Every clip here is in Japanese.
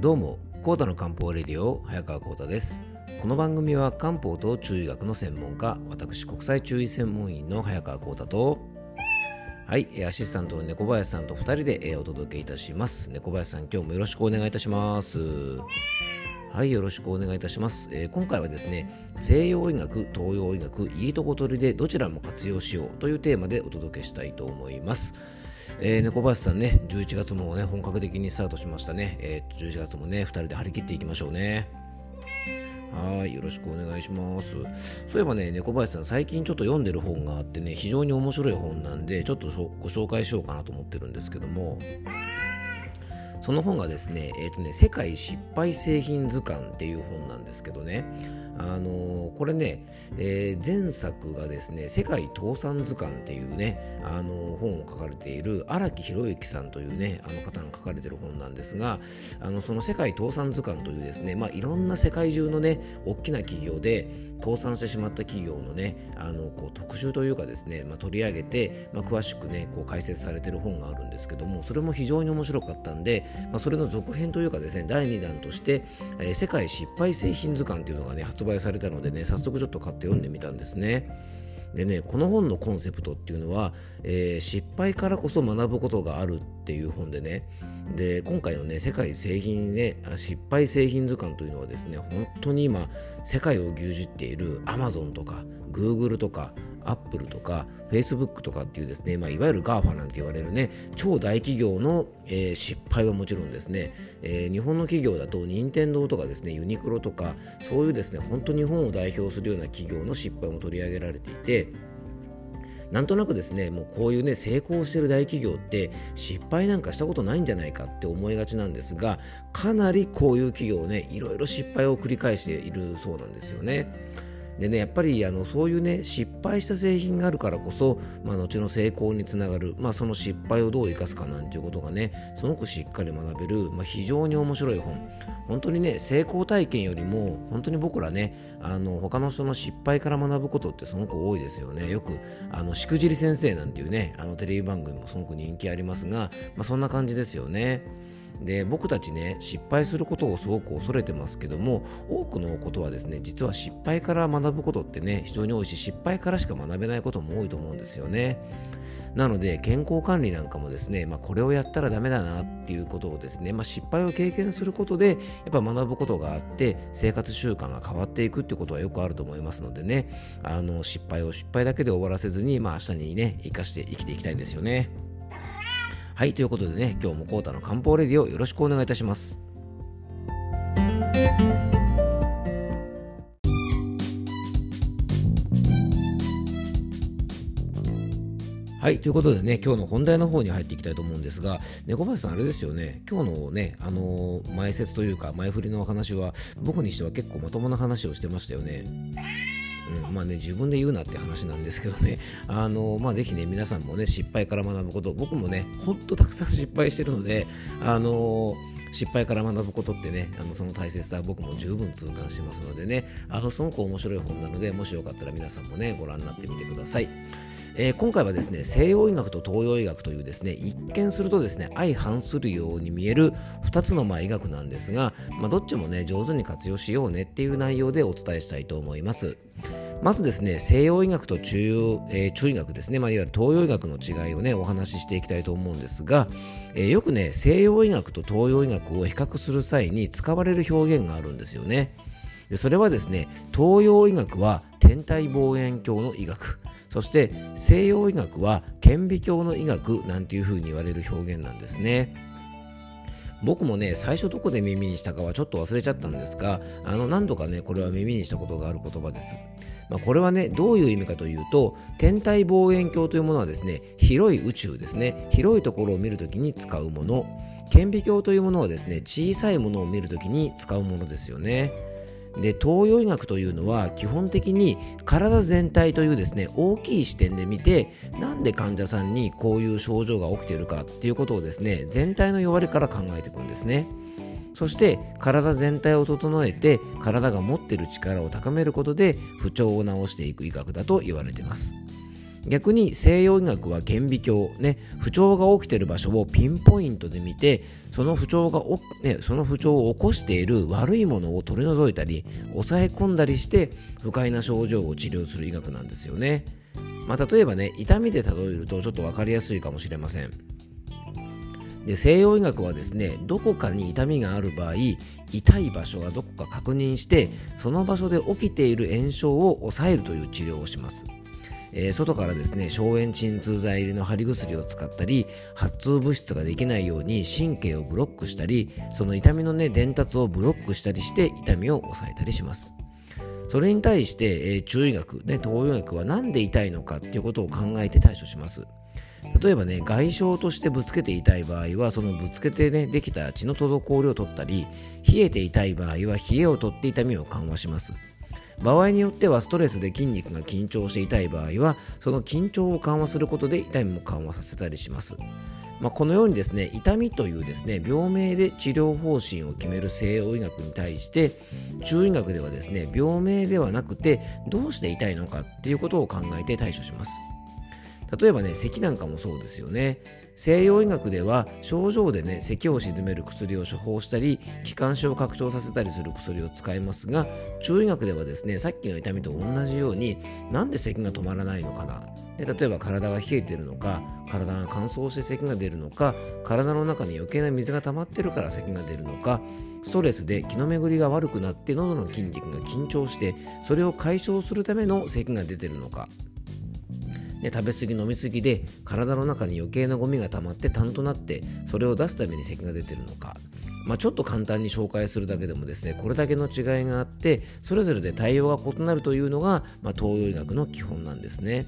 どうも、コータの漢方レディオ、早川コータです。この番組は漢方と中医学の専門家、私、国際中医専門員の早川コータと、はい、アシスタントの猫林さんと2人でお届けいたします。猫林さん、今日もよろしくお願いいたします。はい、よろしくお願いいたします。えー今回はですね、西洋医学、東洋医学、いいとこ取りでどちらも活用しようというテーマでお届けしたいと思います。えー、猫林さんね、11月もね、本格的にスタートしましたね。えー、11月もね、2人で張り切っていきましょうね。はい、よろしくお願いします。そういえばね、猫林さん、最近ちょっと読んでる本があってね、非常に面白い本なんで、ちょっとご紹介しようかなと思ってるんですけども、その本がですね、えっ、とね、世界失敗製品図鑑っていう本なんですけどね、あのーこれね、えー前作がですね、世界倒産図鑑っていうね、あのー本を書かれている荒木博之さんというね、あの方が書かれている本なんですが、あのその世界倒産図鑑というですね、まあ、いろんな世界中のね、大きな企業で倒産してしまった企業のね、あのこう特集というかですね、まあ、取り上げて、まあ、詳しくね、こう解説されている本があるんですけども、それも非常に面白かったんで、まあ、それの続編というかですね、第2弾として、えー世界失敗製品図鑑というのがね、発売されたのでね、早速ちょっと買って読んでみたんですね。でね、この本のコンセプトっていうのは、えー失敗からこそ学ぶことがあるっていう本でね、で今回のね、世界製品ね、失敗製品図鑑というのはですね、本当に今、世界を牛耳っているアマゾンとかグーグルとか Apple とか Facebook とかっていうですね、まあ、いわゆる GAFA なんて言われるね、超大企業の、えー失敗はもちろんですね、えー日本の企業だと任天堂とかですね、ユニクロとか、そういうですね、本当日本を代表するような企業の失敗も取り上げられていて、なんとなくですね、もうこういうね、成功してる大企業って失敗なんかしたことないんじゃないかって思いがちなんですが、かなりこういう企業ね、いろいろ失敗を繰り返しているそうなんですよね。でね、やっぱりあのそういうね、失敗した製品があるからこそ、まあ、後の成功につながる、まあ、その失敗をどう生かすかなんていうことがね、すごくしっかり学べる、まあ、非常に面白い本。本当にね、成功体験よりも、本当に僕らね、あの他の人の失敗から学ぶことってすごく多いですよね。よく、あのしくじり先生なんていうね、あのテレビ番組もすごく人気ありますが、まあ、そんな感じですよね。で僕たちね失敗することをすごく恐れてますけども多くのことはですね実は失敗から学ぶことってね非常に多いし失敗からしか学べないことも多いと思うんですよね。なので健康管理なんかもですね、まあ、これをやったらダメだなっていうことをですね、まあ、失敗を経験することでやっぱ学ぶことがあって生活習慣が変わっていくっていうことはよくあると思いますのでねあの失敗を失敗だけで終わらせずに、まあ、明日にね生かして生きていきたいですよね。はい、ということでね、今日もコータの漢方レディをよろしくお願いいたします。はい、ということでね、今日の本題の方に入っていきたいと思うんですが、猫林さん、あれですよね、今日のね、あのー前説というか、前振りのお話は、僕にしては結構まともな話をしてましたよね。うん、まあね、自分で言うなって話なんですけどね、あのまあ、ぜひね、皆さんもね、失敗から学ぶこと、僕もね、ほんとたくさん失敗してるので、あの失敗から学ぶことってね、あのその大切さは僕も十分痛感してますのでね、あのすごく面白い本なので、もしよかったら皆さんもね、ご覧になってみてください。えー今回はですね西洋医学と東洋医学というですね一見するとですね相反するように見える2つのまあ医学なんですが、まあ、どっちもね上手に活用しようねっていう内容でお伝えしたいと思います。まずですね西洋医学と中央、えー中医学ですね、まあ、いわゆる東洋医学の違いをねお話ししていきたいと思うんですが、えーよくね西洋医学と東洋医学を比較する際に使われる表現があるんですよね。でそれはですね東洋医学は天体望遠鏡の医学。そして西洋医学は顕微鏡の医学なんていう風に言われる表現なんですね。僕もね最初どこで耳にしたかはちょっと忘れちゃったんですがあの何度かねこれは耳にしたことがある言葉です。まあ、これはねどういう意味かというと天体望遠鏡というものはですね広い宇宙ですね。広いところを見るときに使うもの。顕微鏡というものはですね小さいものを見るときに使うものですよね。で東洋医学というのは基本的に体全体というですね大きい視点で見てなんで患者さんにこういう症状が起きているかっていうことをですね全体の弱りから考えていくんですね。そして体全体を整えて体が持っている力を高めることで不調を治していく医学だと言われています。逆に西洋医学は顕微鏡、ね、不調が起きている場所をピンポイントで見てその不調がね、その不調を起こしている悪いものを取り除いたり抑え込んだりして不快な症状を治療する医学なんですよね、まあ、例えばね痛みで例えるとちょっと分かりやすいかもしれません。で西洋医学はですねどこかに痛みがある場合痛い場所がどこか確認してその場所で起きている炎症を抑えるという治療をします。えー、外からですね消炎鎮痛剤入りの貼り薬を使ったり発痛物質ができないように神経をブロックしたりその痛みのね伝達をブロックしたりして痛みを抑えたりします。それに対して、えー、中医学、ね、東洋医学は何で痛いのかっていうことを考えて対処します。例えばね外傷としてぶつけて痛い場合はそのぶつけてねできた血の滞りを取ったり冷えて痛い場合は冷えを取って痛みを緩和します。場合によってはストレスで筋肉が緊張して痛い場合はその緊張を緩和することで痛みも緩和させたりします。まあ、このようにですね痛みというですね病名で治療方針を決める西洋医学に対して中医学ではですね病名ではなくてどうして痛いのかっていうことを考えて対処します。例えばね咳なんかもそうですよね。西洋医学では症状でね咳を鎮める薬を処方したり気管支を拡張させたりする薬を使いますが中医学ではですねさっきの痛みと同じようになんで咳が止まらないのかな。で例えば体が冷えてるのか体が乾燥して咳が出るのか体の中に余計な水が溜まってるから咳が出るのかストレスで気の巡りが悪くなって喉の筋肉が緊張してそれを解消するための咳が出てるのか。で食べ過ぎ飲み過ぎで体の中に余計なゴミが溜まって痰となってそれを出すために咳が出てるのかまあ、ちょっと簡単に紹介するだけでもですねこれだけの違いがあってそれぞれで対応が異なるというのが、まあ、東洋医学の基本なんですね。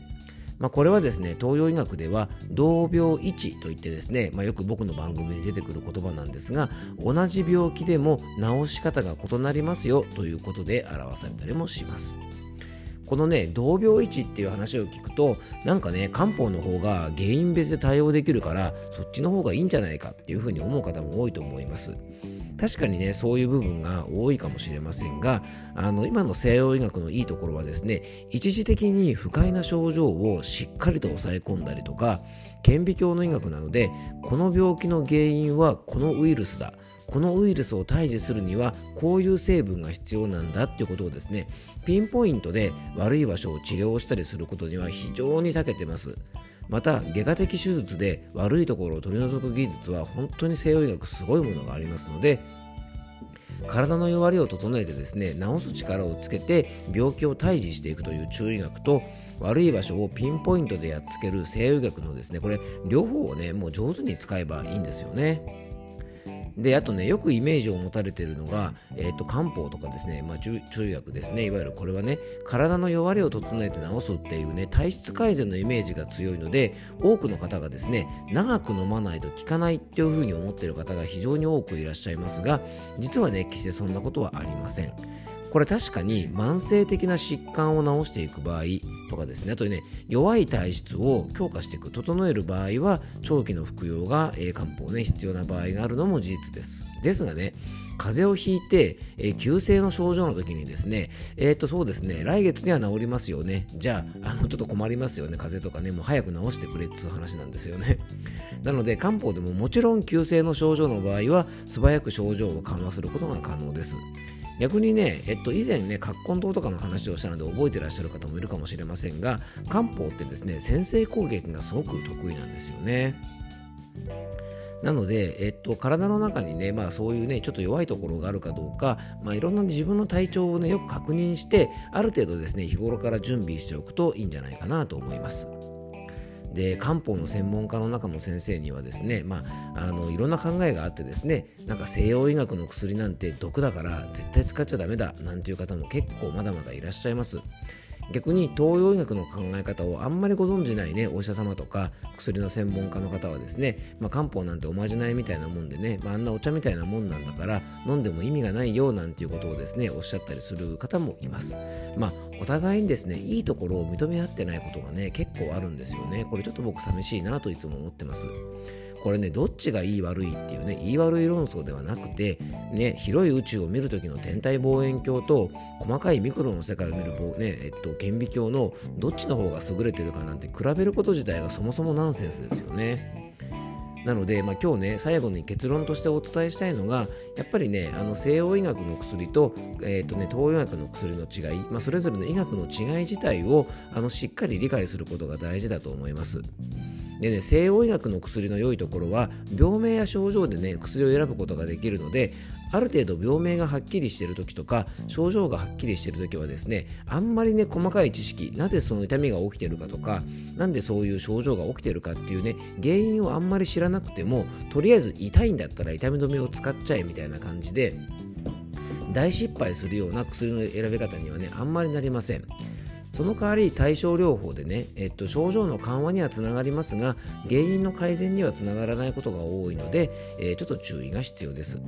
まあ、これはですね東洋医学では同病一といってですね、まあ、よく僕の番組に出てくる言葉なんですが同じ病気でも治し方が異なりますよということで表されたりもします。このね同病位置っていう話を聞くとなんかね漢方の方が原因別で対応できるからそっちの方がいいんじゃないかっていうふうに思う方も多いと思います。確かにねそういう部分が多いかもしれませんがあの今の西洋医学のいいところはですね一時的に不快な症状をしっかりと抑え込んだりとか顕微鏡の医学なのでこの病気の原因はこのウイルスだ。このウイルスを退治するにはこういう成分が必要なんだっていうことをですねピンポイントで悪い場所を治療したりすることには非常に長けてます。また外科的手術で悪いところを取り除く技術は本当に西洋医学すごいものがありますので体の弱りを整えてですね治す力をつけて病気を退治していくという中医学と悪い場所をピンポイントでやっつける西洋医学のですねこれ両方をねもう上手に使えばいいんですよね。であとねよくイメージを持たれているのが、えーと、漢方とかですね、まあ、中医学ですねいわゆるこれはね体の弱りを整えて治すっていうね体質改善のイメージが強いので多くの方がですね長く飲まないと効かないっていうふうに思っている方が非常に多くいらっしゃいますが実はね決してそんなことはありません。これ確かに慢性的な疾患を治していく場合とかですね。あとね弱い体質を強化していく整える場合は長期の服用が、えー、漢方ね必要な場合があるのも事実です。ですがね風邪をひいて、えー、急性の症状の時にですね、えっ、ー、とそうですね、来月には治りますよね。じゃあ、あの、ちょっと困りますよね、風邪とかね、もう早く治してくれっていう話なんですよね。なので、漢方でももちろん急性の症状の場合は、素早く症状を緩和することが可能です。逆にね、えっと、以前ね、葛根湯とかの話をしたので覚えてらっしゃる方もいるかもしれませんが、漢方ってですね、先制攻撃がすごく得意なんですよね。なので、えっと、体の中にね、まあそういうね、ちょっと弱いところがあるかどうか、まあいろんな自分の体調をね、よく確認して、ある程度ですね、日頃から準備しておくといいんじゃないかなと思います。で漢方の専門家の中の先生にはですね、まあ、あのいろんな考えがあってですねなんか西洋医学の薬なんて毒だから絶対使っちゃダメだなんていう方も結構まだまだいらっしゃいます。逆に東洋医学の考え方をあんまりご存じないねお医者様とか薬の専門家の方はですね、まあ、漢方なんておまじないみたいなもんでね、まあ、あんなお茶みたいなもんなんだから飲んでも意味がないよなんていうことをですねおっしゃったりする方もいます。まあお互いにですねいいところを認め合ってないことがね結構あるんですよね。これちょっと僕寂しいなといつも思ってます。これねどっちがいい悪いっていうね言い悪い論争ではなくてね広い宇宙を見る時の天体望遠鏡と細かいミクロの世界を見るねえっと顕微鏡のどっちの方が優れてるかなんて比べること自体がそもそもナンセンスですよね。なので、まあ、今日ね最後に結論としてお伝えしたいのがやっぱりねあの西洋医学の薬と,、えーとね、東洋医学の薬の違い、まあ、それぞれの医学の違い自体をあのしっかり理解することが大事だと思います。でね、西洋医学の薬の良いところは病名や症状でね薬を選ぶことができるのである程度病名がはっきりしている時とか症状がはっきりしている時はですねあんまりね細かい知識なぜその痛みが起きているかとかなんでそういう症状が起きているかっていうね原因をあんまり知らなくてもとりあえず痛いんだったら痛み止めを使っちゃえみたいな感じで大失敗するような薬の選び方にはねあんまりなりません。その代わり対症療法でね、えっと、症状の緩和にはつながりますが原因の改善にはつながらないことが多いので、えー、ちょっと注意が必要です。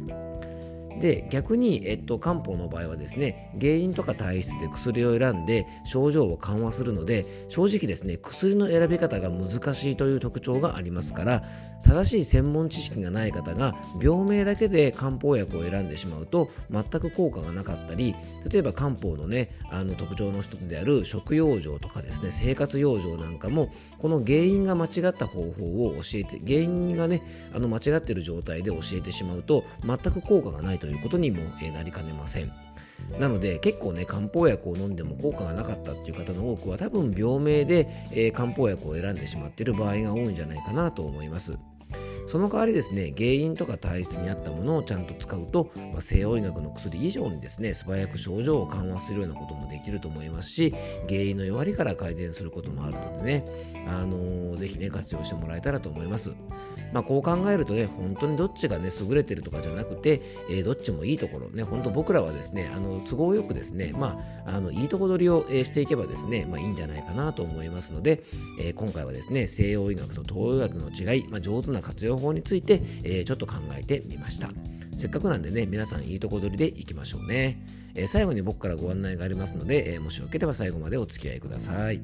で逆に、えっと、漢方の場合はですね原因とか体質で薬を選んで症状を緩和するので正直ですね薬の選び方が難しいという特徴がありますから正しい専門知識がない方が病名だけで漢方薬を選んでしまうと全く効果がなかったり例えば漢方のねあの特徴の一つである食養生とかですね生活養生なんかもこの原因が間違った方法を教えて原因がねあの間違っている状態で教えてしまうと全く効果がないということにもなりかねません。なので結構ね漢方薬を飲んでも効果がなかったっていう方の多くは多分病名で、えー、漢方薬を選んでしまっている場合が多いんじゃないかなと思います。その代わりですね原因とか体質に合ったものをちゃんと使うと、まあ、西洋医学の薬以上にですね素早く症状を緩和するようなこともできると思いますし原因の弱りから改善することもあるのでね、あのー、ぜひね活用してもらえたらと思います。まあ、こう考えるとね本当にどっちがね優れてるとかじゃなくて、えー、どっちもいいところね本当僕らはですねあの都合よくですねまああのいいとこ取りを、え、していけばですねまあいいんじゃないかなと思いますので、えー、今回はですね西洋医学と東洋医学の違い、まあ、上手な活用法について、えー、ちょっと考えてみました。せっかくなんでね皆さんいいとこ取りでいきましょうね、えー、最後に僕からご案内がありますので、えー、もしよければ最後までお付き合いください。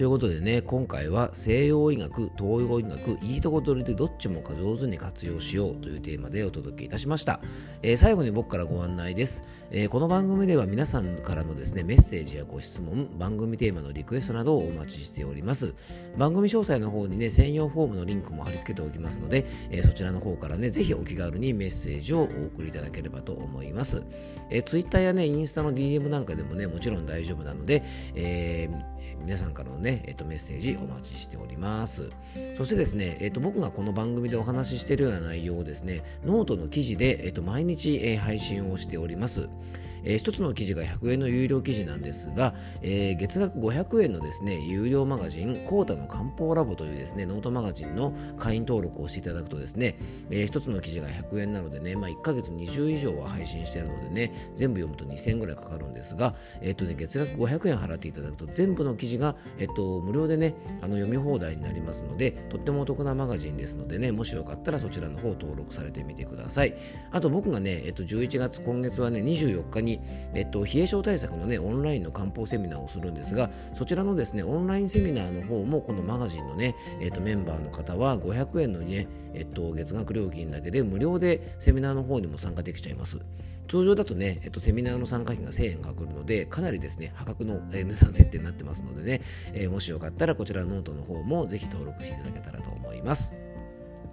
ということでね、今回は西洋医学、東洋医学、いいとこ取りでどっちも上手に活用しようというテーマでお届けいたしました。えー、最後に僕からご案内です、えー、この番組では皆さんからのですね、メッセージやご質問、番組テーマのリクエストなどをお待ちしております。番組詳細の方にね、専用フォームのリンクも貼り付けておきますので、えー、そちらの方からね、ぜひお気軽にメッセージをお送りいただければと思います。え、Twitter やね、インスタの DM なんかでもね、もちろん大丈夫なので、えー皆さんからのね、えっと、メッセージお待ちしております。そしてですね、えっと、僕がこの番組でお話ししているような内容をですね、ノートの記事で、えっと、毎日、えー、配信をしております。えー、1つの記事が100円の有料記事なんですが、えー、月額500円のですね、有料マガジン、コータの漢方ラボというですね、ノートマガジンの会員登録をしていただくとですね、えー、1つの記事が100円なのでね、まあ、1ヶ月20以上は配信しているのでね、全部読むと2000円ぐらいかかるんですが、えっ、とね、月額500円払っていただくと全部の記事が、えっ、と、無料でね、あの読み放題になりますので、とってもお得なマガジンですのでね、もしよかったらそちらの方登録されてみてください。あと僕がね、えっ、と、11月、今月はね、24日にに、えっと、冷え症対策のね、オンラインの漢方セミナーをするんですが、そちらのですね、オンラインセミナーの方も、このマガジンのね、えっと、メンバーの方は500円のね、えっと、月額料金だけで無料でセミナーの方にも参加できちゃいます。通常だとね、えっと、セミナーの参加費が1000円かかるので、かなりですね、破格のえ値段設定になってますのでね、えー、もしよかったらこちらのノートの方もぜひ登録していただけたらと思います。